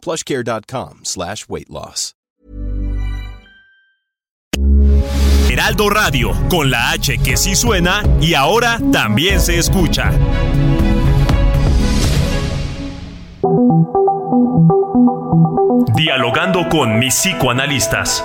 plushcare.com slash weight loss. Heraldo Radio, con la H que sí suena y ahora también se escucha. Dialogando con mis psicoanalistas.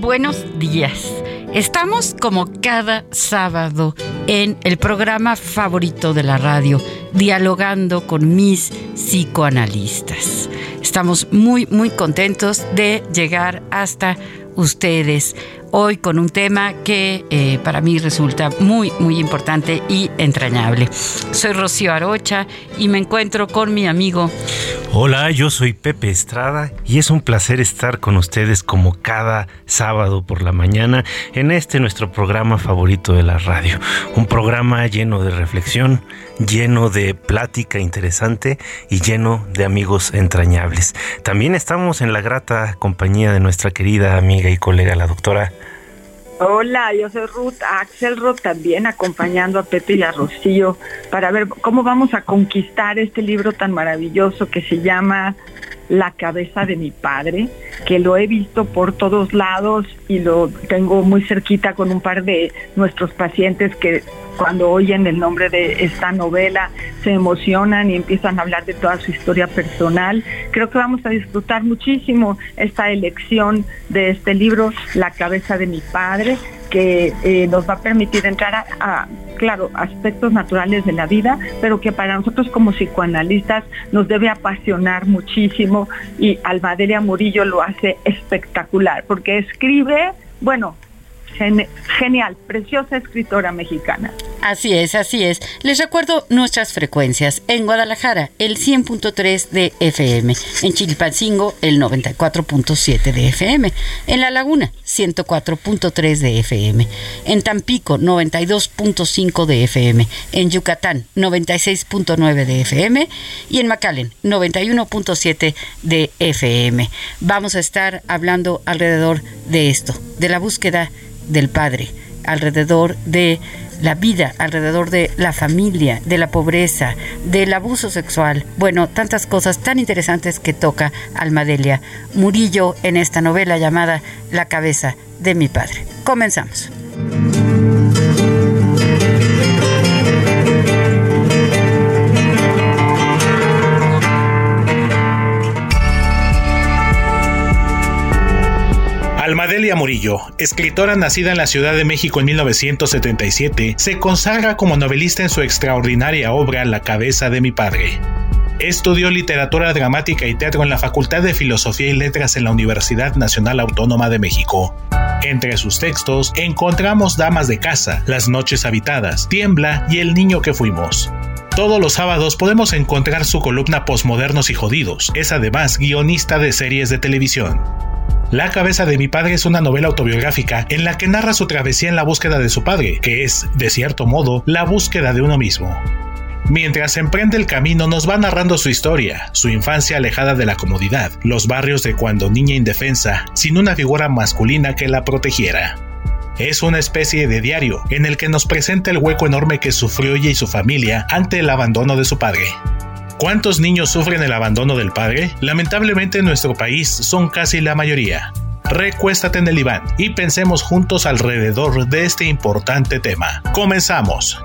Buenos días. Estamos como cada sábado en el programa favorito de la radio, dialogando con mis psicoanalistas. Estamos muy, muy contentos de llegar hasta ustedes hoy con un tema que eh, para mí resulta muy, muy importante y entrañable. Soy Rocío Arocha y me encuentro con mi amigo. Hola, yo soy Pepe Estrada y es un placer estar con ustedes como cada sábado por la mañana en este nuestro programa favorito de la radio. Un programa lleno de reflexión, lleno de plática interesante y lleno de amigos entrañables. También estamos en la grata compañía de nuestra querida amiga y colega la doctora Hola, yo soy Ruth Axelrod, también acompañando a Pepe y a Rocío para ver cómo vamos a conquistar este libro tan maravilloso que se llama La cabeza de mi padre, que lo he visto por todos lados y lo tengo muy cerquita con un par de nuestros pacientes que cuando oyen el nombre de esta novela se emocionan y empiezan a hablar de toda su historia personal. Creo que vamos a disfrutar muchísimo esta elección de este libro, La cabeza de mi padre, que eh, nos va a permitir entrar a, claro, aspectos naturales de la vida, pero que para nosotros como psicoanalistas nos debe apasionar muchísimo y Almadelia Murillo lo hace espectacular, porque escribe, bueno, genial, preciosa escritora mexicana. Así es, así es. Les recuerdo nuestras frecuencias. En Guadalajara, el 100.3 de FM. En Chilpancingo, el 94.7 de FM. En La Laguna, 104.3 de FM. En Tampico, 92.5 de FM. En Yucatán, 96.9 de FM. Y en McAllen, 91.7 de FM. Vamos a estar hablando alrededor de esto, de la búsqueda del padre, alrededor de la vida, alrededor de la familia, de la pobreza, del abuso sexual. Bueno, tantas cosas tan interesantes que toca Almadelia Murillo en esta novela llamada La cabeza de mi padre. Comenzamos. Almadelia Murillo, escritora nacida en la Ciudad de México en 1977, se consagra como novelista en su extraordinaria obra La cabeza de mi padre. Estudió literatura dramática y teatro en la Facultad de Filosofía y Letras en la Universidad Nacional Autónoma de México. Entre sus textos encontramos Damas de Casa, Las Noches Habitadas, Tiembla y El Niño que Fuimos. Todos los sábados podemos encontrar su columna Postmodernos y Jodidos. Es además guionista de series de televisión. La cabeza de mi padre es una novela autobiográfica en la que narra su travesía en la búsqueda de su padre, que es, de cierto modo, la búsqueda de uno mismo. Mientras emprende el camino nos va narrando su historia, su infancia alejada de la comodidad, los barrios de cuando niña indefensa, sin una figura masculina que la protegiera. Es una especie de diario en el que nos presenta el hueco enorme que sufrió ella y su familia ante el abandono de su padre. ¿Cuántos niños sufren el abandono del padre? Lamentablemente en nuestro país son casi la mayoría. Recuéstate en el diván y pensemos juntos alrededor de este importante tema. Comenzamos.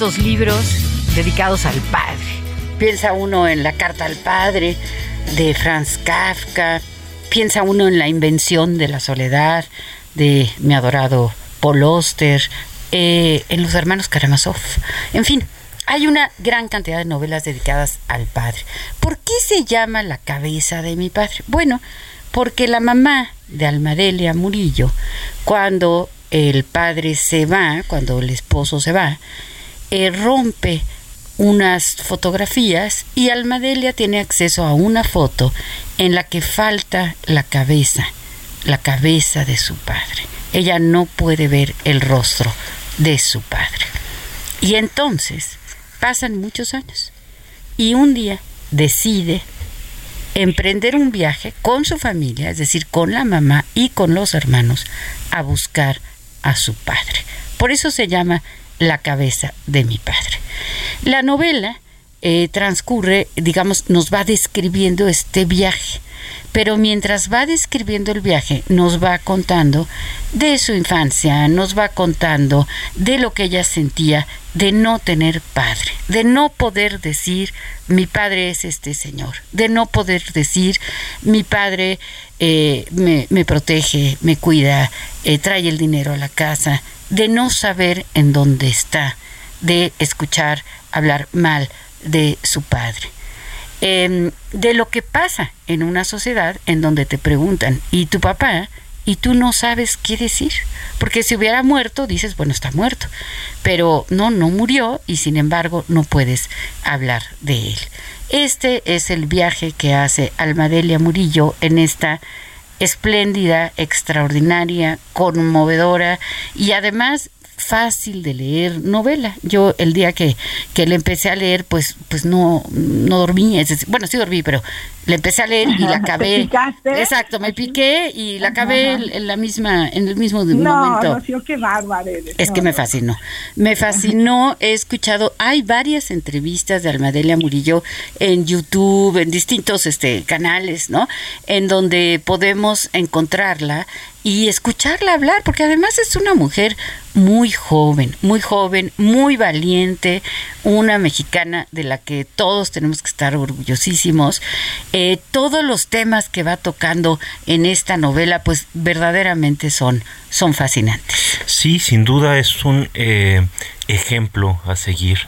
¿Cuántos libros dedicados al padre? Piensa uno en la carta al padre, de Franz Kafka, piensa uno en la invención de la soledad de mi adorado Paul Oster, eh, en los hermanos Karamazov, en fin. Hay una gran cantidad de novelas dedicadas al padre. ¿Por qué se llama La cabeza de mi padre? Bueno, porque la mamá de Almadelia Murillo, cuando el padre se va, cuando el esposo se va, eh, rompe unas fotografías y Almadelia tiene acceso a una foto en la que falta la cabeza, la cabeza de su padre. Ella no puede ver el rostro de su padre. Y entonces pasan muchos años y un día decide emprender un viaje con su familia, es decir, con la mamá y con los hermanos, a buscar a su padre. Por eso se llama La cabeza de mi padre. La novela eh, transcurre, digamos, nos va describiendo este viaje, pero mientras va describiendo el viaje, nos va contando de su infancia, nos va contando de lo que ella sentía de no tener padre, de no poder decir mi padre es este señor, de no poder decir mi padre eh, me, protege, me cuida, eh, trae el dinero a la casa, de no saber en dónde está, de escuchar hablar mal de su padre. Em, de lo que pasa en una sociedad en donde te preguntan, ¿y tu papá? Y tú no sabes qué decir. Porque si hubiera muerto, dices, bueno, está muerto. Pero no, no murió y sin embargo no puedes hablar de él. Este es el viaje que hace Almadelia Murillo en esta espléndida, extraordinaria, conmovedora y además fácil de leer novela. Yo el día que, que le empecé a leer, pues, pues no, no dormí. bueno, sí dormí, pero le empecé a leer y la acabé. Exacto, me piqué y la acabé en la misma, en el mismo momento. No, qué bárbaro Es que me fascinó. Me fascinó, he escuchado, hay varias entrevistas de Almadelia Murillo en YouTube, en distintos este canales, ¿no? En donde podemos encontrarla y escucharla hablar, porque además es una mujer muy joven, muy joven, muy valiente, una mexicana de la que todos tenemos que estar orgullosísimos. Eh, todos los temas que va tocando en esta novela, pues verdaderamente son, son fascinantes. Sí, sin duda es un eh, ejemplo a seguir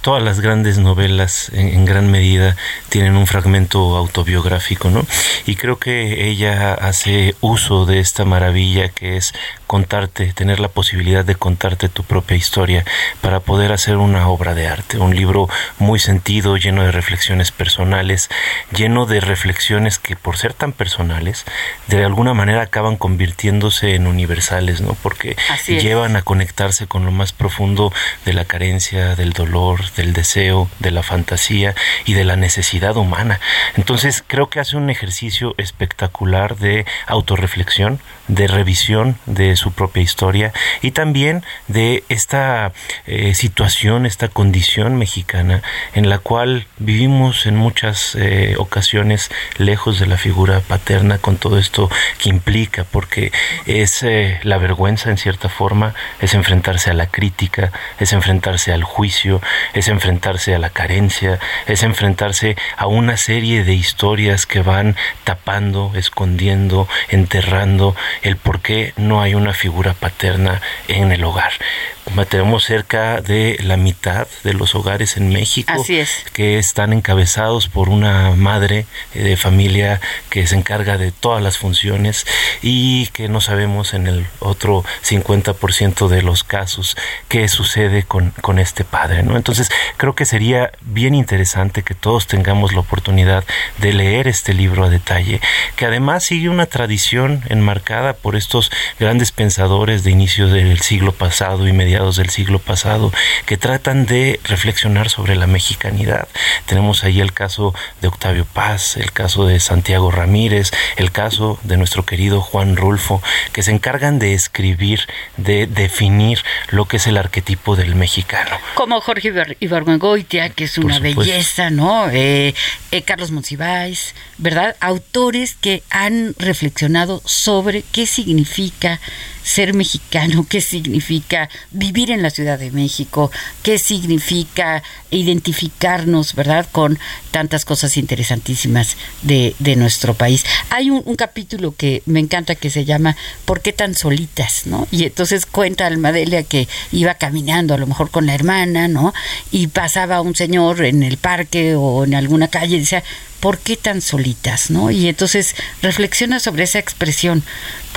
todas las grandes novelas en, gran medida tienen un fragmento autobiográfico, ¿no? Y creo que ella hace uso de esta maravilla que es contarte, tener la posibilidad de contarte tu propia historia para poder hacer una obra de arte, un libro muy sentido, lleno de reflexiones personales, lleno de reflexiones que por ser tan personales, de alguna manera acaban convirtiéndose en universales, ¿no? Porque llevan a conectarse con lo más profundo de la carencia, del dolor, del deseo, de la fantasía y de la necesidad humana. Entonces creo que hace un ejercicio espectacular de autorreflexión, de revisión de su propia historia y también de esta eh, situación, esta condición mexicana en la cual vivimos en muchas eh, ocasiones lejos de la figura paterna con todo esto que implica, porque es eh, la vergüenza en cierta forma, es enfrentarse a la crítica, es enfrentarse al juicio, es enfrentarse a la carencia, es enfrentarse a una serie de historias que van tapando, escondiendo, enterrando el por qué no hay una figura paterna en el hogar tenemos cerca de la mitad de los hogares en México que están encabezados por una madre eh, de familia que se encarga de todas las funciones y que no sabemos en el otro 50% de los casos qué sucede con, con este padre. ¿no? Entonces creo que sería bien interesante que todos tengamos la oportunidad de leer este libro a detalle, que además sigue una tradición enmarcada por estos grandes pensadores de inicio del siglo pasado y mediados del siglo pasado que tratan de reflexionar sobre la mexicanidad. Tenemos ahí el caso de Octavio Paz, el caso de Santiago Ramírez, el caso de nuestro querido Juan Rulfo, que se encargan de escribir, de definir lo que es el arquetipo del mexicano. Como Jorge Ibargüengoitia, que es una belleza, ¿no? Eh, eh, Carlos Monsiváis, ¿verdad? Autores que han reflexionado sobre qué significa ser mexicano, qué significa vivir en la Ciudad de México, qué significa identificarnos, ¿verdad?, con tantas cosas interesantísimas de, de nuestro país. Hay un, capítulo que me encanta que se llama ¿Por qué tan solitas? ¿no? Y entonces cuenta Almadelia que iba caminando a lo mejor con la hermana, ¿no? Y pasaba un señor en el parque o en alguna calle y decía, ¿por qué tan solitas? ¿no? Y entonces reflexiona sobre esa expresión.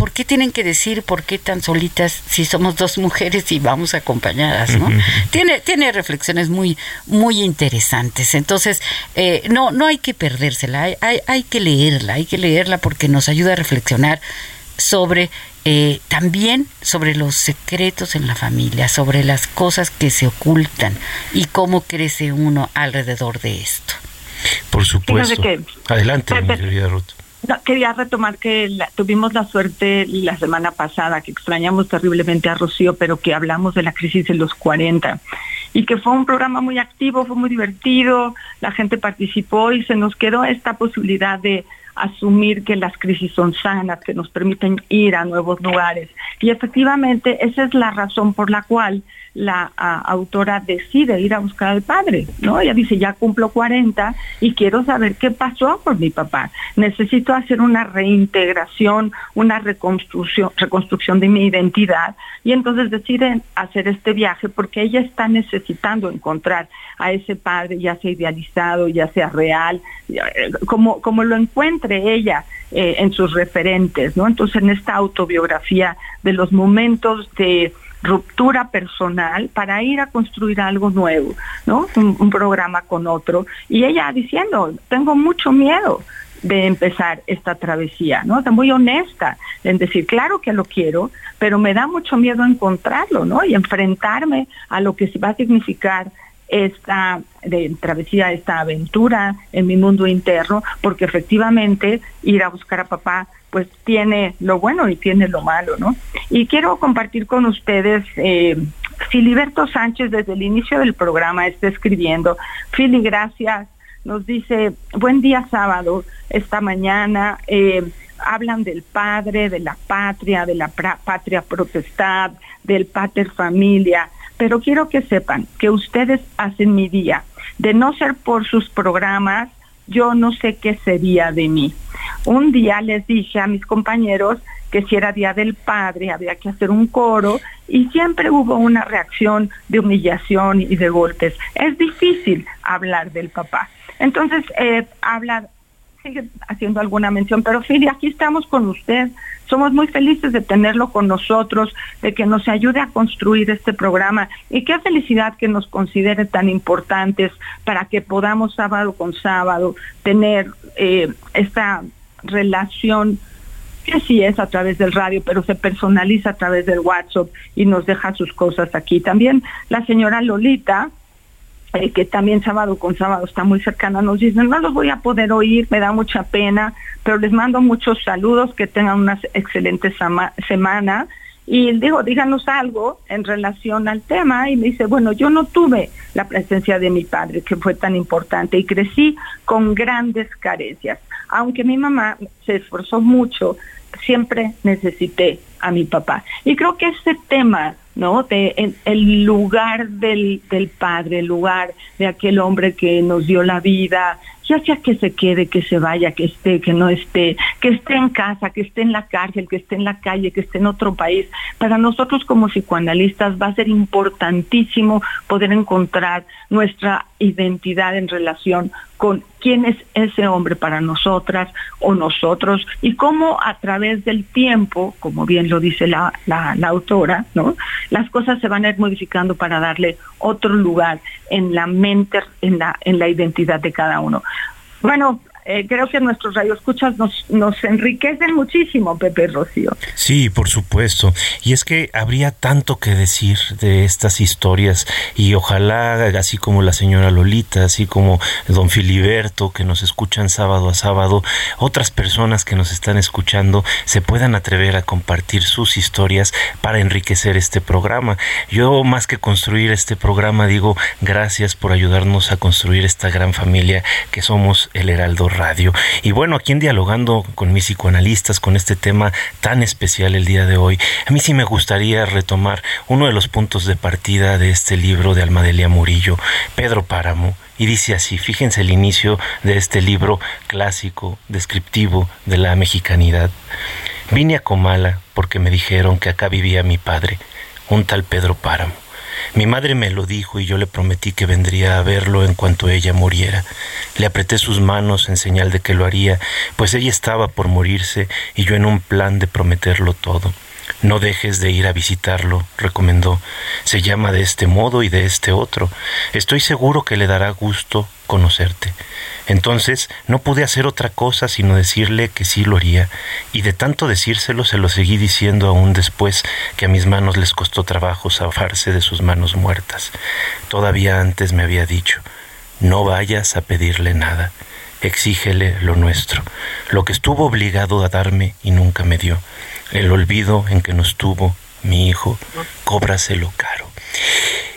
¿Por qué tienen que decir por qué tan solitas si somos dos mujeres y vamos acompañadas? ¿no? tiene, tiene reflexiones muy, muy interesantes. Entonces, eh, no, no hay que perdérsela, hay, hay, hay, que leerla, hay que leerla porque nos ayuda a reflexionar sobre eh, también sobre los secretos en la familia, sobre las cosas que se ocultan y cómo crece uno alrededor de esto. Por supuesto. Adelante, mi querida Ruth. Quería retomar que tuvimos la suerte la semana pasada, que extrañamos terriblemente a Rocío, pero que hablamos de la crisis de los 40 y que fue un programa muy activo, fue muy divertido, la gente participó y se nos quedó esta posibilidad de asumir que las crisis son sanas, que nos permiten ir a nuevos lugares. Y efectivamente esa es la razón por la cual la autora decide ir a buscar al padre, ¿no? Ella dice, ya cumplo 40 y quiero saber qué pasó con mi papá. Necesito hacer una reintegración, una reconstrucción, reconstrucción de mi identidad. Y entonces decide hacer este viaje porque ella está necesitando encontrar a ese padre, ya sea idealizado, ya sea real, eh, como, como lo encuentre ella eh, en sus referentes, ¿no? Entonces en esta autobiografía de los momentos de ruptura personal para ir a construir algo nuevo, ¿no? Un, programa con otro. Y ella diciendo, tengo mucho miedo de empezar esta travesía, ¿no? Está muy honesta en decir, claro que lo quiero, pero me da mucho miedo encontrarlo, ¿no? Y enfrentarme a lo que va a significar esta de travesía, esta aventura en mi mundo interno, porque efectivamente ir a buscar a papá pues tiene lo bueno y tiene lo malo, ¿no? Y quiero compartir con ustedes, eh, Filiberto Sánchez desde el inicio del programa está escribiendo, Fili, gracias, nos dice, buen día sábado, esta mañana, eh, hablan del padre, de la patria, de la patria protestad, del pater familia, pero quiero que sepan que ustedes hacen mi día. De no ser por sus programas, yo no sé qué sería de mí. Un día les dije a mis compañeros que si era Día del Padre había que hacer un coro y siempre hubo una reacción de humillación y de golpes. Es difícil hablar del papá. Entonces, eh, sigue haciendo alguna mención, pero Fili, aquí estamos con usted. Somos muy felices de tenerlo con nosotros, de que nos ayude a construir este programa. Y qué felicidad que nos considere tan importantes para que podamos sábado con sábado tener eh, esta relación que sí es a través del radio, pero se personaliza a través del WhatsApp y nos deja sus cosas aquí. También la señora Lolita, eh, que también sábado con sábado está muy cercana, nos dice, no los voy a poder oír, me da mucha pena, pero les mando muchos saludos, que tengan una excelente semana. Y digo, díganos algo en relación al tema. Y me dice, bueno, yo no tuve la presencia de mi padre, que fue tan importante, y crecí con grandes carencias aunque mi mamá se esforzó mucho, siempre necesité a mi papá. Y creo que ese tema ¿no? De el, lugar del, del padre, el lugar de aquel hombre que nos dio la vida, ya sea que se quede, que se vaya, que esté, que no esté, que esté en casa, que esté en la cárcel, que esté en la calle, que esté en otro país. Para nosotros como psicoanalistas va a ser importantísimo poder encontrar nuestra identidad en relación con quién es ese hombre para nosotras o nosotros y cómo a través del tiempo, como bien lo dice la, autora, las cosas se van a ir modificando para darle otro lugar en la mente, en la, en la identidad de cada uno. Bueno, eh, creo que nuestros radioescuchas nos, nos enriquecen muchísimo, Pepe Rocío. Sí, por supuesto. Y es que habría tanto que decir de estas historias y ojalá, así como la señora Lolita, así como don Filiberto, que nos escuchan sábado a sábado, otras personas que nos están escuchando se puedan atrever a compartir sus historias para enriquecer este programa. Yo más que construir este programa digo gracias por ayudarnos a construir esta gran familia que somos el Heraldo Radio. Y bueno, aquí en dialogando con mis psicoanalistas con este tema tan especial el día de hoy, a mí sí me gustaría retomar uno de los puntos de partida de este libro de Almadelia Murillo, Pedro Páramo, y dice así, fíjense el inicio de este libro clásico, descriptivo de la mexicanidad. Vine a Comala porque me dijeron que acá vivía mi padre, un tal Pedro Páramo. Mi madre me lo dijo y yo le prometí que vendría a verlo en cuanto ella muriera. Le apreté sus manos en señal de que lo haría, pues ella estaba por morirse y yo en un plan de prometerlo todo. No dejes de ir a visitarlo, recomendó. Se llama de este modo y de este otro. Estoy seguro que le dará gusto conocerte. Entonces no pude hacer otra cosa sino decirle que sí lo haría, y de tanto decírselo se lo seguí diciendo aún después que a mis manos les costó trabajo zafarse de sus manos muertas. Todavía antes me había dicho, no vayas a pedirle nada, exígele lo nuestro, lo que estuvo obligado a darme y nunca me dio, el olvido en que nos tuvo mi hijo, cóbraselo caro.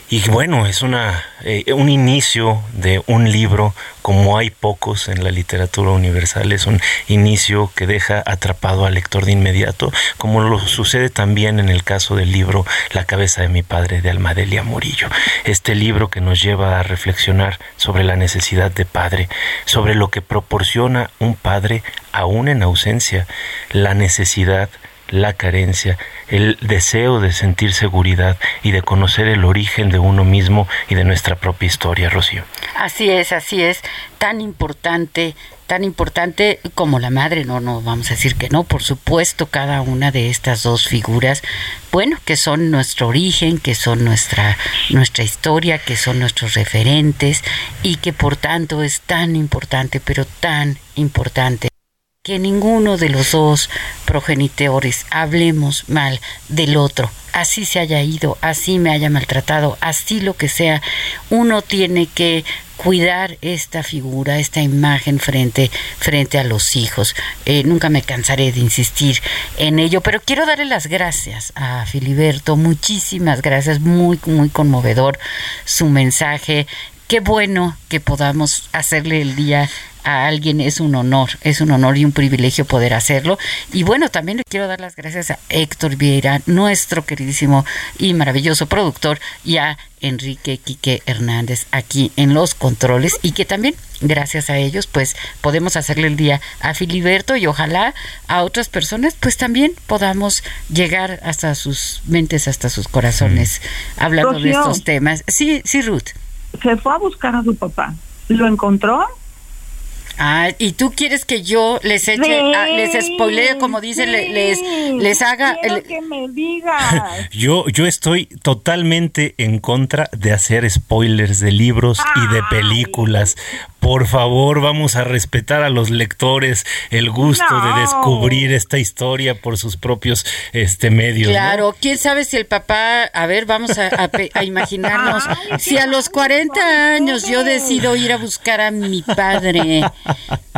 Y bueno, es una, eh, un inicio de un libro como hay pocos en la literatura universal, es un inicio que deja atrapado al lector de inmediato, como lo sucede también en el caso del libro La cabeza de mi padre de Almadelia Murillo. Este libro que nos lleva a reflexionar sobre la necesidad de padre, sobre lo que proporciona un padre aún en ausencia, la necesidad la carencia, el deseo de sentir seguridad y de conocer el origen de uno mismo y de nuestra propia historia, Rocío. Así es, así es, tan importante, tan importante como la madre, no, no, vamos a decir que no, por supuesto, cada una de estas dos figuras, bueno, que son nuestro origen, que son nuestra, nuestra historia, que son nuestros referentes y que por tanto es tan importante, pero tan importante que ninguno de los dos progenitores hablemos mal del otro, así se haya ido, así me haya maltratado, así lo que sea, uno tiene que cuidar esta figura, esta imagen frente, frente a los hijos. Eh, nunca me cansaré de insistir en ello, pero quiero darle las gracias a Filiberto, muchísimas gracias, muy, muy conmovedor su mensaje. Qué bueno que podamos hacerle el día a alguien es un honor, es un honor y un privilegio poder hacerlo. Y bueno, también le quiero dar las gracias a Héctor Vieira, nuestro queridísimo y maravilloso productor, y a Enrique Quique Hernández aquí en los controles y que también gracias a ellos pues podemos hacerle el día a Filiberto y ojalá a otras personas pues también podamos llegar hasta sus mentes, hasta sus corazones hablando de estos temas. Sí, sí, Ruth. Se fue a buscar a su papá. ¿Lo encontró? Ah, y tú quieres que yo les eche, ah, les spoilee, como dice, les, les haga. el... que me digas. yo, yo estoy totalmente en contra de hacer spoilers de libros y de películas, por favor, vamos a respetar a los lectores el gusto de descubrir esta historia por sus propios este medios. Claro, quién sabe si el papá, a ver, vamos a, imaginarnos, si a los 40 años yo decido ir a buscar a mi padre,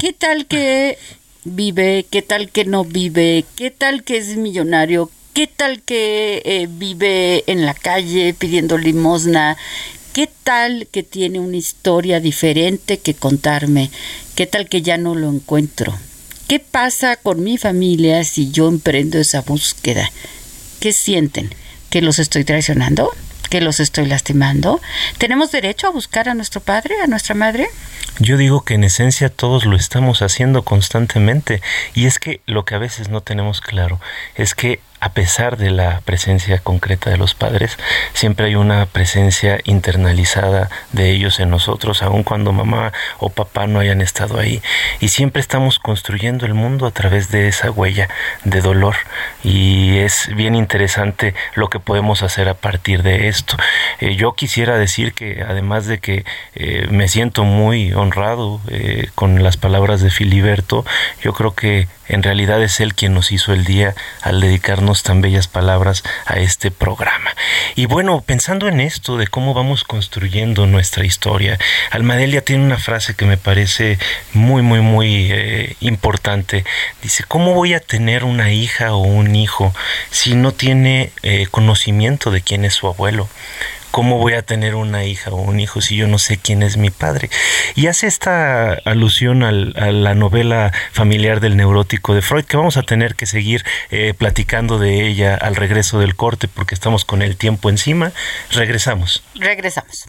¿qué tal que vive? ¿Qué tal que no vive? ¿Qué tal que es millonario? ¿Qué tal que eh, vive en la calle pidiendo limosna? ¿Qué tal que tiene una historia diferente que contarme? ¿Qué tal que ya no lo encuentro? ¿Qué pasa con mi familia si yo emprendo esa búsqueda? ¿Qué sienten? que los estoy traicionando, que los estoy lastimando. ¿Tenemos derecho a buscar a nuestro padre, a nuestra madre? Yo digo que en esencia todos lo estamos haciendo constantemente y es que lo que a veces no tenemos claro es que a pesar de la presencia concreta de los padres, siempre hay una presencia internalizada de ellos en nosotros, aun cuando mamá o papá no hayan estado ahí. Y siempre estamos construyendo el mundo a través de esa huella de dolor. Y es bien interesante lo que podemos hacer a partir de esto. Eh, yo quisiera decir que además de que eh, me siento muy honrado eh, con las palabras de Filiberto, yo creo que en realidad es Él quien nos hizo el día al dedicarnos tan bellas palabras a este programa. Y bueno, pensando en esto de cómo vamos construyendo nuestra historia, Almadelia tiene una frase que me parece muy, muy, muy eh, importante. Dice, ¿cómo voy a tener una hija o un hijo si no tiene eh, conocimiento de quién es su abuelo? ¿Cómo voy a tener una hija o un hijo si yo no sé quién es mi padre? Y hace esta alusión a la novela familiar del neurótico de Freud, que vamos a tener que seguir eh, platicando de ella al regreso del corte porque estamos con el tiempo encima. Regresamos. Regresamos.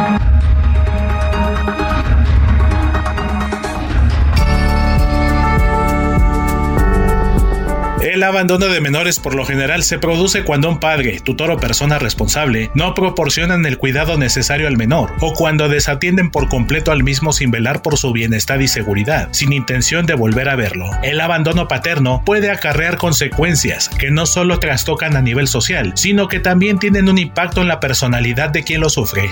El abandono de menores por lo general se produce cuando un padre, tutor o persona responsable no proporcionan el cuidado necesario al menor o cuando desatienden por completo al mismo sin velar por su bienestar y seguridad, sin intención de volver a verlo. El abandono paterno puede acarrear consecuencias que no solo trastocan a nivel social, sino que también tienen un impacto en la personalidad de quien lo sufre.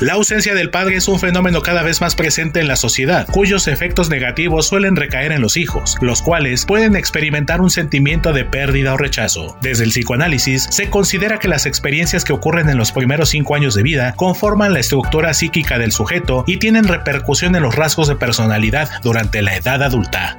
La ausencia del padre es un fenómeno cada vez más presente en la sociedad, cuyos efectos negativos suelen recaer en los hijos, los cuales pueden experimentar un sentimiento de pérdida o rechazo. Desde el psicoanálisis, se considera que las experiencias que ocurren en los primeros cinco años de vida conforman la estructura psíquica del sujeto y tienen repercusión en los rasgos de personalidad durante la edad adulta.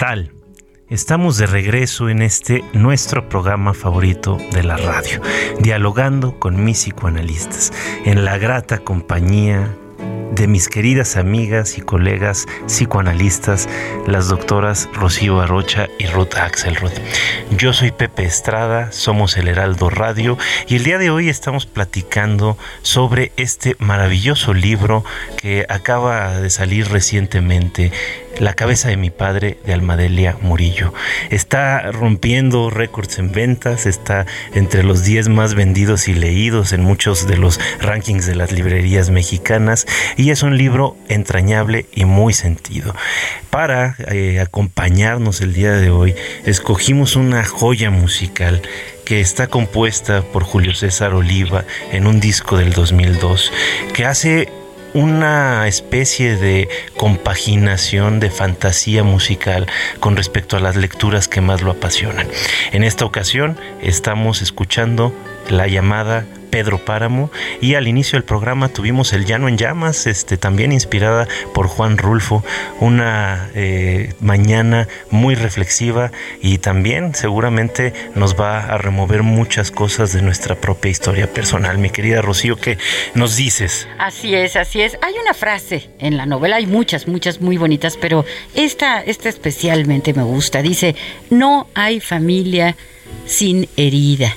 Tal? Estamos de regreso en este nuestro programa favorito de la radio, dialogando con mis psicoanalistas, en la grata compañía de mis queridas amigas y colegas psicoanalistas, las doctoras Rocío Arrocha y Ruth Axelrod. Yo soy Pepe Estrada, somos el Heraldo Radio y el día de hoy estamos platicando sobre este maravilloso libro que acaba de salir recientemente la cabeza de mi padre de Almadelia Murillo. Está rompiendo récords en ventas, está entre los 10 más vendidos y leídos en muchos de los rankings de las librerías mexicanas y es un libro entrañable y muy sentido. Para eh, acompañarnos el día de hoy, escogimos una joya musical que está compuesta por Julio César Oliva en un disco del 2002, que hace una especie de compaginación de fantasía musical con respecto a las lecturas que más lo apasionan. En esta ocasión estamos escuchando la llamada Pedro Páramo y al inicio del programa tuvimos El Llano en Llamas, este, también inspirada por Juan Rulfo, una eh, mañana muy reflexiva y también seguramente nos va a remover muchas cosas de nuestra propia historia personal. Mi querida Rocío, ¿qué nos dices? Así es, así es. Hay una frase en la novela, hay muchas, muchas muy bonitas, pero esta, esta especialmente me gusta. Dice, no hay familia sin herida.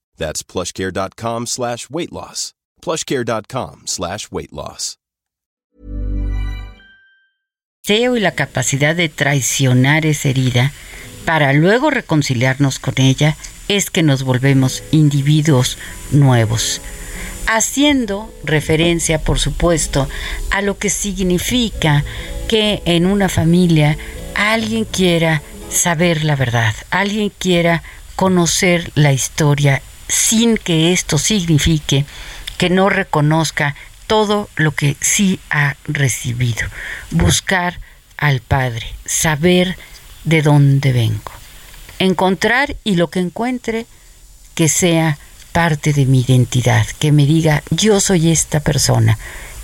That's plushcare.com y la capacidad de traicionar esa herida para luego reconciliarnos con ella es que nos volvemos individuos nuevos, haciendo referencia, por supuesto, a lo que significa que en una familia alguien quiera saber la verdad, alguien quiera conocer la historia sin que esto signifique que no reconozca todo lo que sí ha recibido. Buscar al Padre, saber de dónde vengo. Encontrar y lo que encuentre que sea parte de mi identidad, que me diga yo soy esta persona,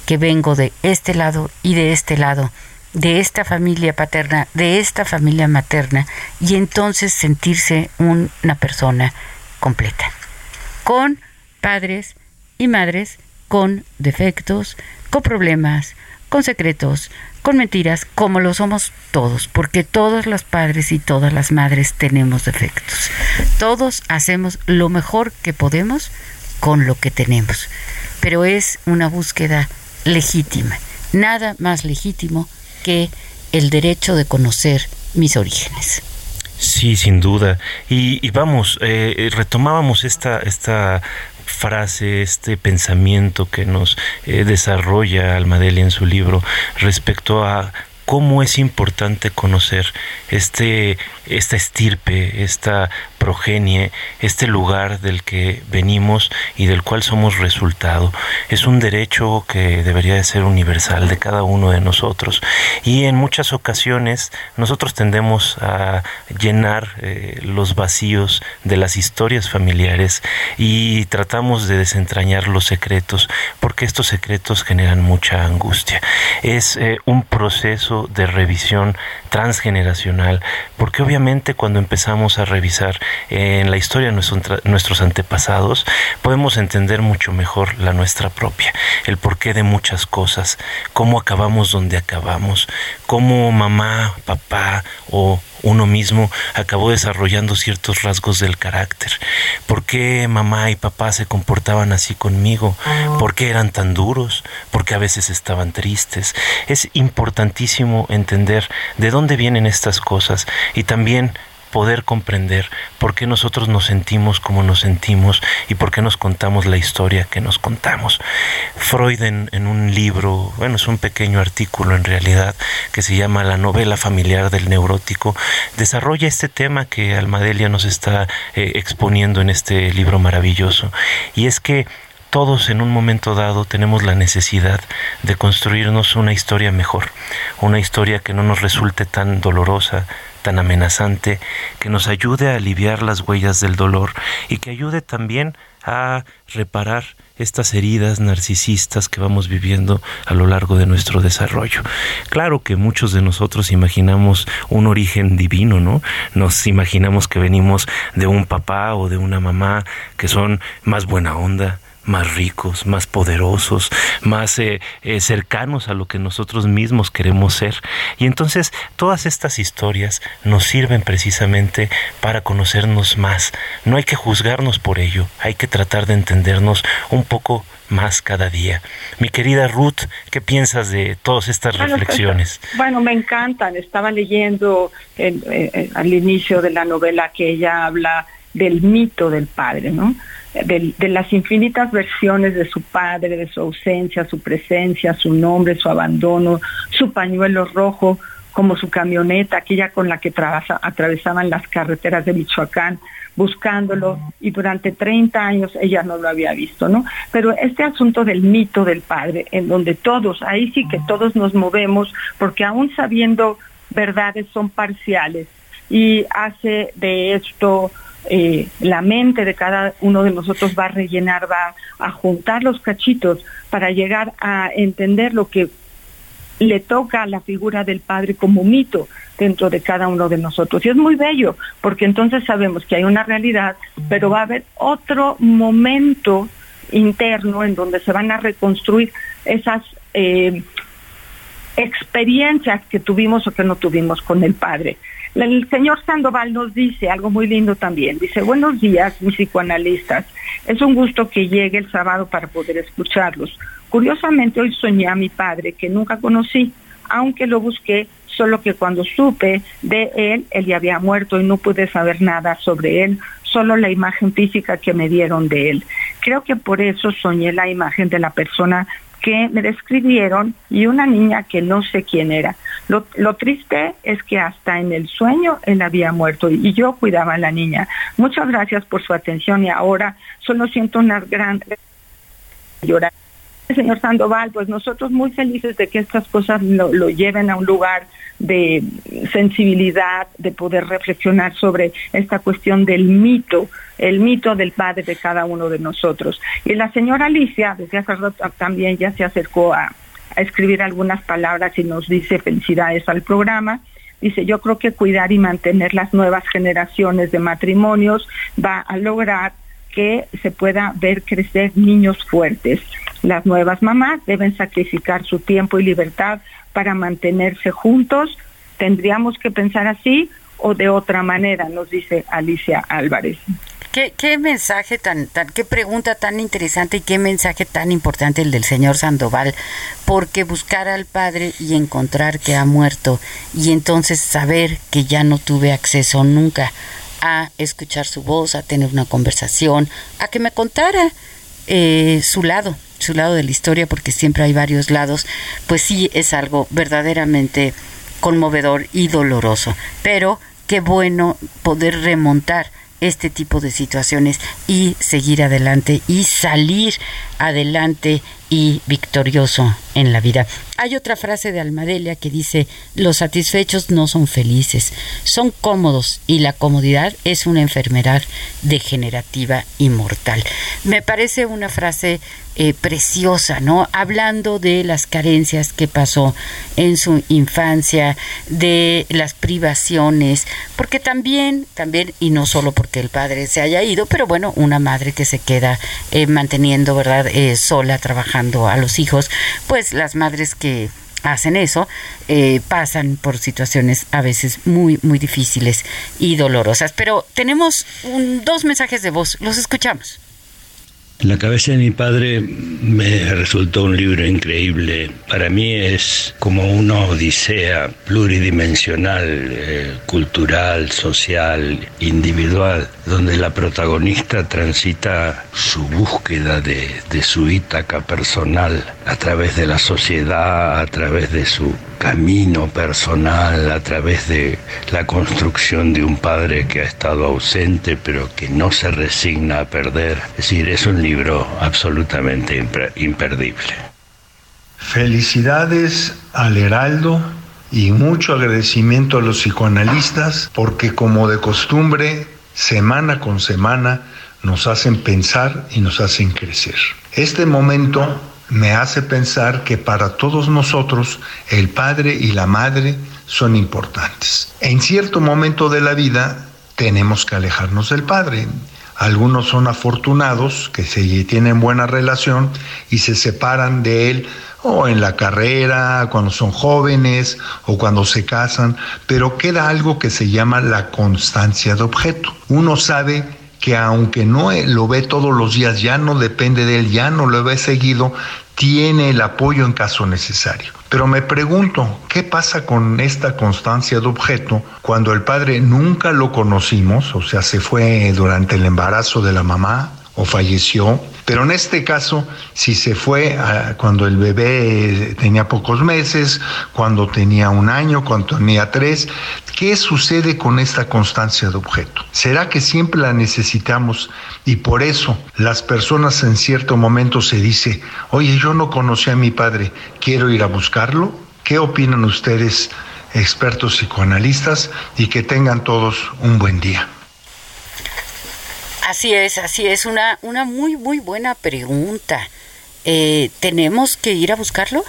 que vengo de este lado y de este lado, de esta familia paterna, de esta familia materna, y entonces sentirse una persona completa, con padres y madres con defectos, con problemas, con secretos, con mentiras, como lo somos todos, porque todos los padres y todas las madres tenemos defectos. Todos hacemos lo mejor que podemos con lo que tenemos, pero es una búsqueda legítima, nada más legítimo que el derecho de conocer mis orígenes. Sí, sin duda. Y, vamos, eh, retomábamos esta, esta frase, este pensamiento que nos eh, desarrolla Almadeli en su libro respecto a cómo es importante conocer este, esta estirpe, esta progenie, este lugar del que venimos y del cual somos resultado. Es un derecho que debería de ser universal de cada uno de nosotros. Y en muchas ocasiones nosotros tendemos a llenar eh, los vacíos de las historias familiares y tratamos de desentrañar los secretos, porque estos secretos generan mucha angustia. Es eh, un proceso de revisión transgeneracional, porque obviamente cuando empezamos a revisar en la historia de nuestros antepasados, podemos entender mucho mejor la nuestra propia, el porqué de muchas cosas, cómo acabamos donde acabamos, cómo mamá, papá o uno mismo acabó desarrollando ciertos rasgos del carácter. ¿Por qué mamá y papá se comportaban así conmigo? ¿Por qué eran tan duros? ¿Por qué a veces estaban tristes? Es importantísimo entender de dónde vienen estas cosas y también poder comprender por qué nosotros nos sentimos como nos sentimos y por qué nos contamos la historia que nos contamos. Freud en, un libro, bueno, es un pequeño artículo en realidad que se llama La novela familiar del neurótico, desarrolla este tema que Almadelia nos está eh, exponiendo en este libro maravilloso y es que todos en un momento dado tenemos la necesidad de construirnos una historia mejor, una historia que no nos resulte tan dolorosa, tan amenazante, que nos ayude a aliviar las huellas del dolor y que ayude también a reparar estas heridas narcisistas que vamos viviendo a lo largo de nuestro desarrollo. Claro que muchos de nosotros imaginamos un origen divino, ¿no? Nos imaginamos que venimos de un papá o de una mamá que son más buena onda, más ricos, más poderosos, más eh, eh, cercanos a lo que nosotros mismos queremos ser. Y entonces todas estas historias nos sirven precisamente para conocernos más. No hay que juzgarnos por ello, hay que tratar de entendernos un poco más cada día. Mi querida Ruth, ¿qué piensas de todas estas pues, reflexiones? Bueno, me encantan. Estaba leyendo eh, al inicio de la novela que ella habla del mito del padre, ¿no? De, las infinitas versiones de su padre, de su ausencia, su presencia, su nombre, su abandono, su pañuelo rojo, como su camioneta, aquella con la que atravesaban las carreteras de Michoacán buscándolo y durante 30 años ella no lo había visto, ¿no? Pero este asunto del mito del padre, en donde todos, ahí sí que todos nos movemos, porque aún sabiendo verdades son parciales y hace de esto eh, la mente de cada uno de nosotros va a rellenar, va a juntar los cachitos para llegar a entender lo que le toca a la figura del Padre como mito dentro de cada uno de nosotros. Y es muy bello, porque entonces sabemos que hay una realidad, pero va a haber otro momento interno en donde se van a reconstruir esas eh, experiencias que tuvimos o que no tuvimos con el Padre. El señor Sandoval nos dice algo muy lindo también. Dice, buenos días, mis psicoanalistas. Es un gusto que llegue el sábado para poder escucharlos. Curiosamente, hoy soñé a mi padre, que nunca conocí, aunque lo busqué, solo que cuando supe de él, él ya había muerto y no pude saber nada sobre él, solo la imagen física que me dieron de él. Creo que por eso soñé la imagen de la persona que me describieron y una niña que no sé quién era. Lo, triste es que hasta en el sueño él había muerto y yo cuidaba a la niña. Muchas gracias por su atención y ahora solo siento una gran llorar. Señor Sandoval, pues nosotros muy felices de que estas cosas lo, lo lleven a un lugar de sensibilidad, de poder reflexionar sobre esta cuestión del mito, el mito del padre de cada uno de nosotros. Y la señora Alicia, desde hace rato también ya se acercó a, a escribir algunas palabras y nos dice felicidades al programa. Dice, yo creo que cuidar y mantener las nuevas generaciones de matrimonios va a lograr que se pueda ver crecer niños fuertes. Las nuevas mamás deben sacrificar su tiempo y libertad para mantenerse juntos. Tendríamos que pensar así o de otra manera, nos dice Alicia Álvarez. Qué, mensaje tan, tan, qué pregunta tan interesante y qué mensaje tan importante el del señor Sandoval, porque buscar al padre y encontrar que ha muerto y entonces saber que ya no tuve acceso nunca a escuchar su voz, a tener una conversación, a que me contara eh, su lado, su lado de la historia, porque siempre hay varios lados, pues sí es algo verdaderamente conmovedor y doloroso. Pero qué bueno poder remontar este tipo de situaciones y seguir adelante y salir adelante y victorioso en la vida. Hay otra frase de Almadelia que dice, los satisfechos no son felices, son cómodos y la comodidad es una enfermedad degenerativa y mortal. Me parece una frase eh, preciosa, ¿no? Hablando de las carencias que pasó en su infancia, de las privaciones, porque también, también, y no solo porque el padre se haya ido, pero bueno, una madre que se queda eh, manteniendo, ¿verdad?, eh, sola, trabajando a los hijos, pues las madres que hacen eso, pasan por situaciones a veces muy, muy difíciles y dolorosas. Pero tenemos dos mensajes de voz, los escuchamos. La cabeza de mi padre me resultó un libro increíble. Para mí es como una odisea pluridimensional, eh, cultural, social, individual. donde la protagonista transita su búsqueda de, de su Ítaca personal a través de la sociedad, a través de su camino personal, a través de la construcción de un padre que ha estado ausente pero que no se resigna a perder. Es decir, es un libro absolutamente imperdible. Felicidades al Heraldo y mucho agradecimiento a los psicoanalistas porque como de costumbre, semana con semana, nos hacen pensar y nos hacen crecer. Este momento me hace pensar que para todos nosotros el padre y la madre son importantes. En cierto momento de la vida tenemos que alejarnos del padre. Algunos son afortunados que se tienen buena relación y se separan de él o en la carrera, cuando son jóvenes o cuando se casan, pero queda algo que se llama la constancia de objeto. Uno sabe que aunque no lo ve todos los días, ya no depende de él, ya no lo ve seguido, tiene el apoyo en caso necesario. Pero me pregunto, ¿qué pasa con esta constancia de objeto cuando el padre nunca lo conocimos, o sea, se fue durante el embarazo de la mamá o falleció? Pero en este caso, si se fue cuando el bebé tenía pocos meses, cuando tenía un año, cuando tenía tres, ¿qué sucede con esta constancia de objeto? ¿Será que siempre la necesitamos y por eso las personas en cierto momento se dice, oye, yo no conocí a mi padre, quiero ir a buscarlo? ¿Qué opinan ustedes, expertos psicoanalistas? Y que tengan todos un buen día. Así es, así es, una, una muy, muy buena pregunta. Eh, ¿Tenemos que ir a buscarlo?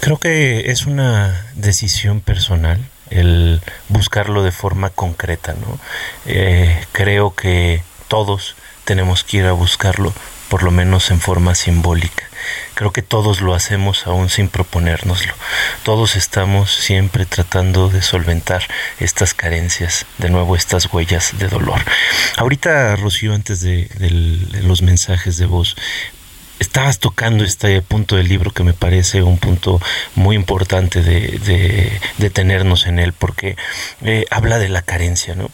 Creo que es una decisión personal el buscarlo de forma concreta, ¿no? Eh, creo que todos tenemos que ir a buscarlo, por lo menos en forma simbólica. Creo que todos lo hacemos aún sin proponérnoslo. Todos estamos siempre tratando de solventar estas carencias, de nuevo estas huellas de dolor. Ahorita, Rocío, antes de, los mensajes de voz, estabas tocando este punto del libro que me parece un punto muy importante de, detenernos en él, porque eh, habla de la carencia, ¿no?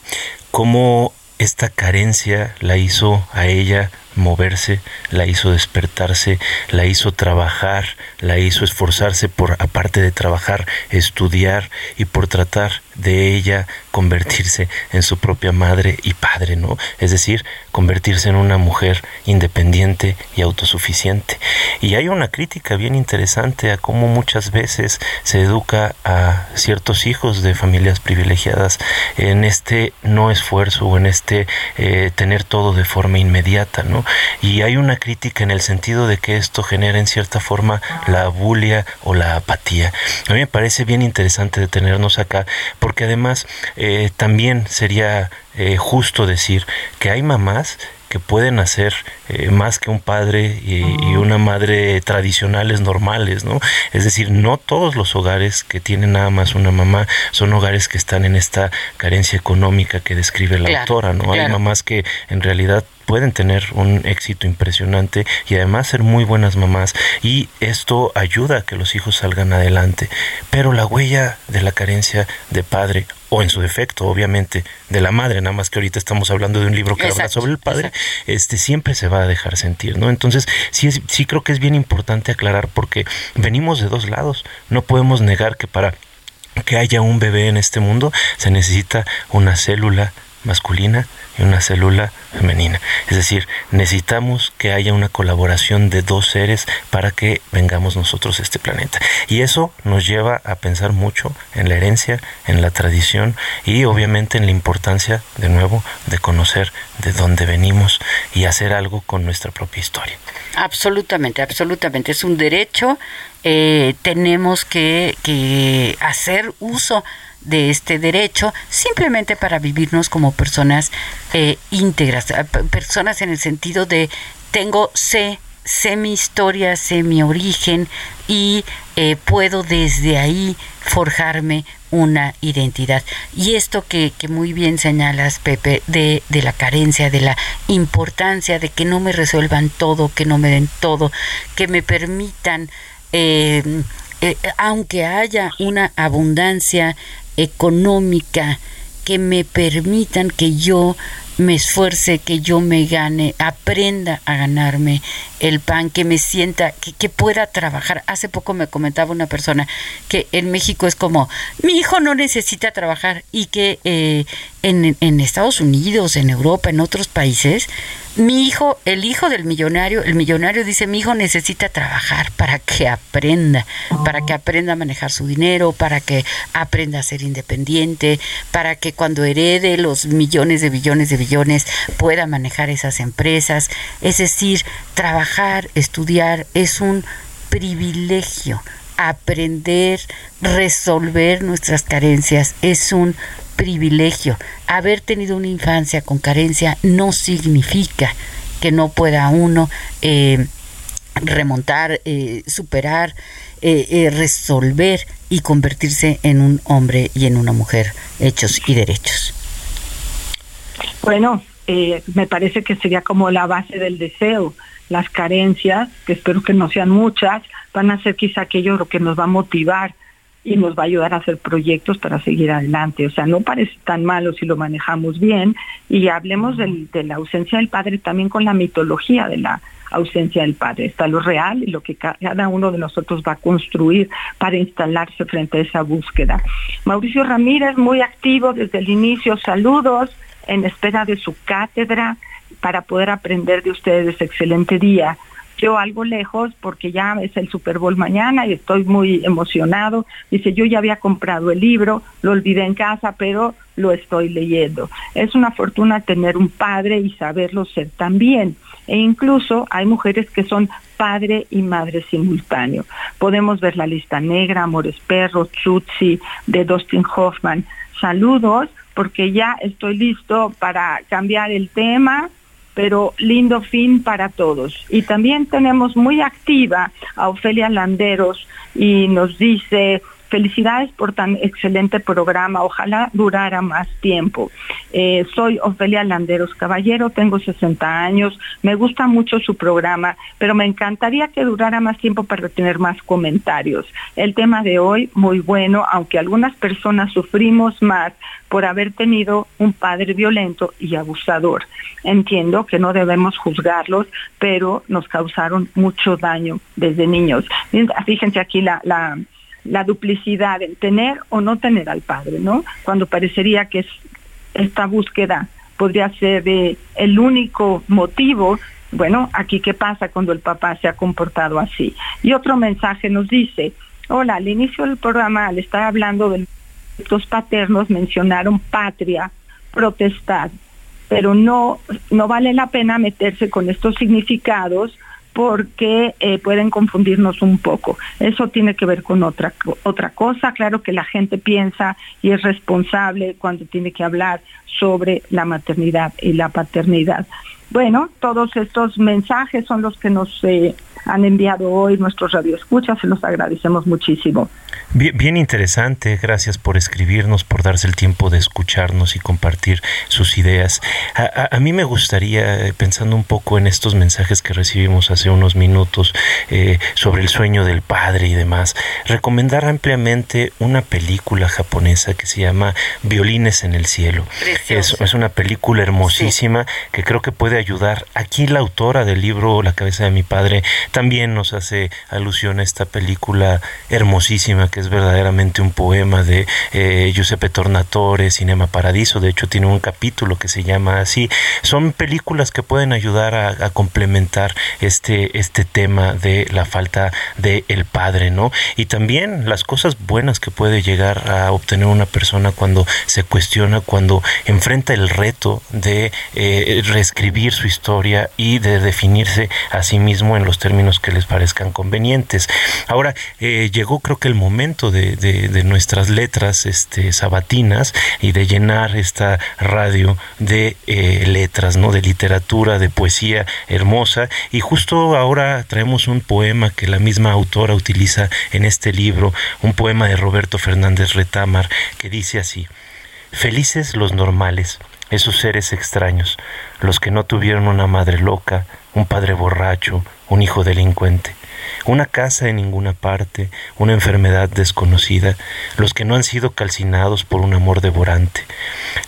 Cómo esta carencia la hizo a ella moverse, la hizo despertarse, la hizo trabajar, la hizo esforzarse por, aparte de trabajar, estudiar y por tratar de ella convertirse en su propia madre y padre, ¿no? Es decir, convertirse en una mujer independiente y autosuficiente. Y hay una crítica bien interesante a cómo muchas veces se educa a ciertos hijos de familias privilegiadas en este no esfuerzo o en este eh, tener todo de forma inmediata, ¿no? Y hay una crítica en el sentido de que esto genera en cierta forma la bulia o la apatía. A mí me parece bien interesante detenernos acá porque además eh, también sería eh, justo decir que hay mamás que pueden hacer eh, más que un padre y, una madre tradicionales normales, ¿no? Es decir, no todos los hogares que tienen nada más una mamá son hogares que están en esta carencia económica que describe la autora, ¿no? Hay mamás que en realidad pueden tener un éxito impresionante y además ser muy buenas mamás y esto ayuda a que los hijos salgan adelante. Pero la huella de la carencia de padre o en su defecto, obviamente, de la madre, nada más que ahorita estamos hablando de un libro que habla sobre el padre, este siempre se va a dejar sentir, ¿no? Entonces, sí, es, sí creo que es bien importante aclarar porque venimos de dos lados. No podemos negar que para que haya un bebé en este mundo se necesita una célula masculina y una célula femenina. Es decir, necesitamos que haya una colaboración de dos seres para que vengamos nosotros a este planeta. Y eso nos lleva a pensar mucho en la herencia, en la tradición y obviamente en la importancia, de nuevo, de conocer de dónde venimos y hacer algo con nuestra propia historia. Absolutamente, absolutamente. Es un derecho. Eh, tenemos que, que hacer uso de este derecho simplemente para vivirnos como personas eh, íntegras, eh, personas en el sentido de tengo, sé, sé mi historia, sé mi origen y eh, puedo desde ahí forjarme una identidad. Y esto que, que muy bien señalas, Pepe, de, de, la carencia, de la importancia de que no me resuelvan todo, que no me den todo, que me permitan, aunque haya una abundancia económica que me permitan que yo me esfuerce, que yo me gane, aprenda a ganarme el pan, que me sienta, que, pueda trabajar. Hace poco me comentaba una persona que en México es como, mi hijo no necesita trabajar y que eh, en, en Estados Unidos, en Europa, en otros países, mi hijo, el hijo del millonario, el millonario dice, mi hijo necesita trabajar para que aprenda, para que aprenda a manejar su dinero, para que aprenda a ser independiente, para que cuando herede los millones de billones de billones pueda manejar esas empresas. Es decir, trabajar, estudiar es un privilegio. Aprender, resolver nuestras carencias es un privilegio. Haber tenido una infancia con carencia no significa que no pueda uno eh, remontar, eh, superar, eh, resolver y convertirse en un hombre y en una mujer hechos y derechos. Bueno, me parece que sería como la base del deseo. Las carencias, que espero que no sean muchas, van a ser quizá aquello lo que nos va a motivar y nos va a ayudar a hacer proyectos para seguir adelante. O sea, no parece tan malo si lo manejamos bien. Y hablemos de la ausencia del padre también con la mitología de la ausencia del padre. Está lo real y lo que cada uno de nosotros va a construir para instalarse frente a esa búsqueda. Mauricio Ramírez, muy activo desde el inicio. Saludos en espera de su cátedra para poder aprender de ustedes. Excelente día yo algo lejos porque ya es el Super Bowl mañana y estoy muy emocionado. Dice, yo ya había comprado el libro, lo olvidé en casa, pero lo estoy leyendo. Es una fortuna tener un padre y saberlo ser también. E incluso hay mujeres que son padre y madre simultáneo. Podemos ver la lista negra, Amores Perros, Chutzi, de Dustin Hoffman. Saludos, porque ya estoy listo para cambiar el tema pero lindo fin para todos. Y también tenemos muy activa a Ofelia Landeros y nos dice, Felicidades por tan excelente programa. Ojalá durara más tiempo. Eh, soy Ofelia Landeros Caballero, tengo 60 años. Me gusta mucho su programa, pero me encantaría que durara más tiempo para tener más comentarios. El tema de hoy, muy bueno, aunque algunas personas sufrimos más por haber tenido un padre violento y abusador. Entiendo que no debemos juzgarlos, pero nos causaron mucho daño desde niños. Fíjense aquí la, la la duplicidad, el tener o no tener al padre, ¿no? Cuando parecería que esta búsqueda podría ser el único motivo, bueno, aquí qué pasa cuando el papá se ha comportado así. Y otro mensaje nos dice, hola, al inicio del programa, al estar hablando de los paternos, mencionaron patria, protestad, pero no, no vale la pena meterse con estos significados porque eh, pueden confundirnos un poco. Eso tiene que ver con otra, otra cosa. Claro que la gente piensa y es responsable cuando tiene que hablar sobre la maternidad y la paternidad. Bueno, todos estos mensajes son los que nos eh, han enviado hoy nuestros radioescuchas, se los agradecemos muchísimo. Bien, interesante, gracias por escribirnos, por darse el tiempo de escucharnos y compartir sus ideas. A, mí me gustaría, eh, pensando un poco en estos mensajes que recibimos hace unos minutos eh, sobre el sueño del padre y demás, recomendar ampliamente una película japonesa que se llama Violines en el Cielo. Es, es, una película hermosísima que creo que puede ayudar. Aquí la autora del libro La cabeza de mi padre también nos hace alusión a esta película hermosísima que es verdaderamente un poema de eh, Giuseppe Tornatore, Cinema Paradiso, de hecho tiene un capítulo que se llama así. Son películas que pueden ayudar a, complementar este, este tema de la falta de el padre, ¿no? Y también las cosas buenas que puede llegar a obtener una persona cuando se cuestiona, cuando enfrenta el reto de eh, reescribir su historia y de definirse a sí mismo en los términos que les parezcan convenientes. Ahora, eh, llegó creo que el momento de, nuestras letras este, sabatinas y de llenar esta radio de eh, letras, ¿no? de literatura, de poesía hermosa. Y justo ahora traemos un poema que la misma autora utiliza en este libro, un poema de Roberto Fernández Retamar, que dice así, Felices los normales, esos seres extraños, los que no tuvieron una madre loca, un padre borracho, un hijo delincuente, una casa en ninguna parte, una enfermedad desconocida, los que no han sido calcinados por un amor devorante,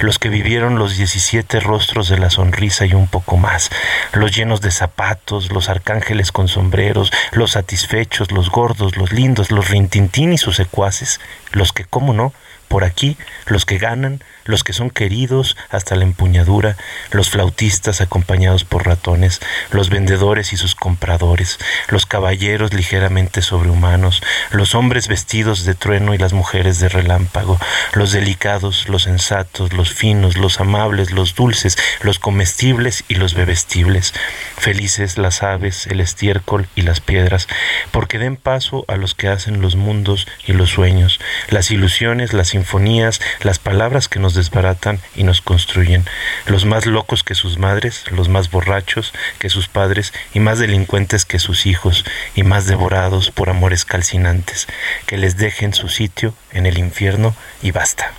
los que vivieron los 17 rostros de la sonrisa y un poco más, los llenos de zapatos, los arcángeles con sombreros, los satisfechos, los gordos, los lindos, los rintintín y sus secuaces, los que, cómo no, por aquí, los que ganan, los que son queridos hasta la empuñadura, los flautistas acompañados por ratones, los vendedores y sus compradores, los caballeros ligeramente sobrehumanos, los hombres vestidos de trueno y las mujeres de relámpago, los delicados, los sensatos, los finos, los amables, los dulces, los comestibles y los bebestibles, felices las aves, el estiércol y las piedras, porque den paso a los que hacen los mundos y los sueños, las ilusiones, las sinfonías, las palabras que nos desbaratan y nos construyen, los más locos que sus madres, los más borrachos que sus padres y más delincuentes que sus hijos y más devorados por amores calcinantes, que les dejen su sitio en el infierno y basta.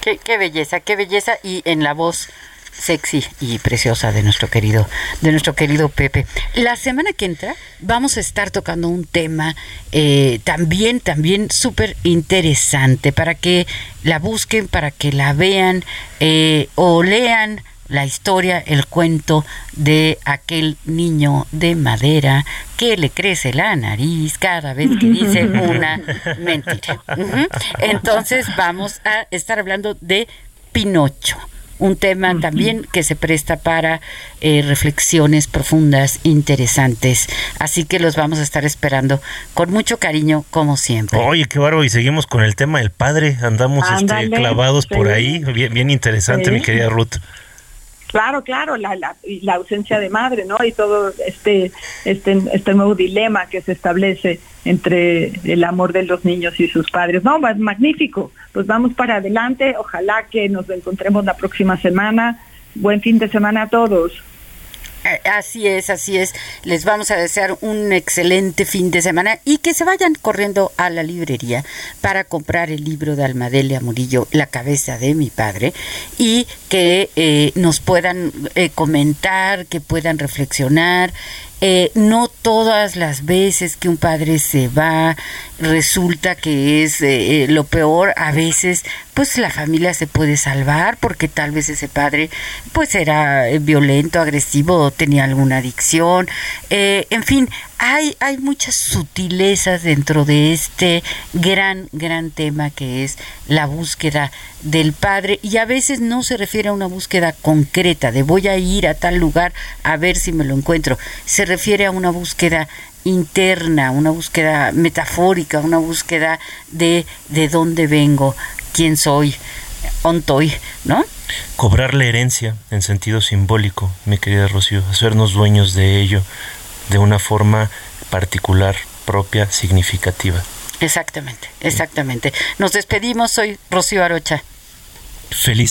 Qué, qué belleza, qué belleza y en la voz sexy y preciosa de nuestro querido, de nuestro querido Pepe. La semana que entra vamos a estar tocando un tema eh, también, también súper interesante para que la busquen, para que la vean eh, o lean la historia, el cuento de aquel niño de madera que le crece la nariz cada vez que dice una mentira. Entonces vamos a estar hablando de Pinocho un tema también que se presta para eh, reflexiones profundas, interesantes. Así que los vamos a estar esperando con mucho cariño, como siempre. Oye, qué bárbaro, y seguimos con el tema del padre. Andamos este, clavados por ahí. Bien, bien interesante, mi querida Ruth. Claro, claro, la, la, la, ausencia de madre, ¿no? Y todo este, este, este nuevo dilema que se establece entre el amor de los niños y sus padres. No, es magnífico. Pues vamos para adelante. Ojalá que nos encontremos la próxima semana. Buen fin de semana a todos. Eh, así es, así es. Les vamos a desear un excelente fin de semana y que se vayan corriendo a la librería para comprar el libro de Almadelia Murillo, La cabeza de mi padre, y que eh, nos puedan eh, comentar, que puedan reflexionar eh, no todas las veces que un padre se va resulta que es eh, eh, lo peor. A veces, pues la familia se puede salvar porque tal vez ese padre, pues era violento, agresivo, tenía alguna adicción. en fin, hay, muchas sutilezas dentro de este gran, gran tema que es la búsqueda del padre y a veces no se refiere a una búsqueda concreta de voy a ir a tal lugar a ver si me lo encuentro. Se refiere a una búsqueda interna, una búsqueda metafórica, una búsqueda de de dónde vengo, quién soy, ontoy, ¿no? Cobrar la herencia en sentido simbólico, mi querida Rocío, hacernos dueños de ello, de una forma particular, propia, significativa. Exactamente, exactamente. Nos despedimos, soy Rocío Arocha. Feliz.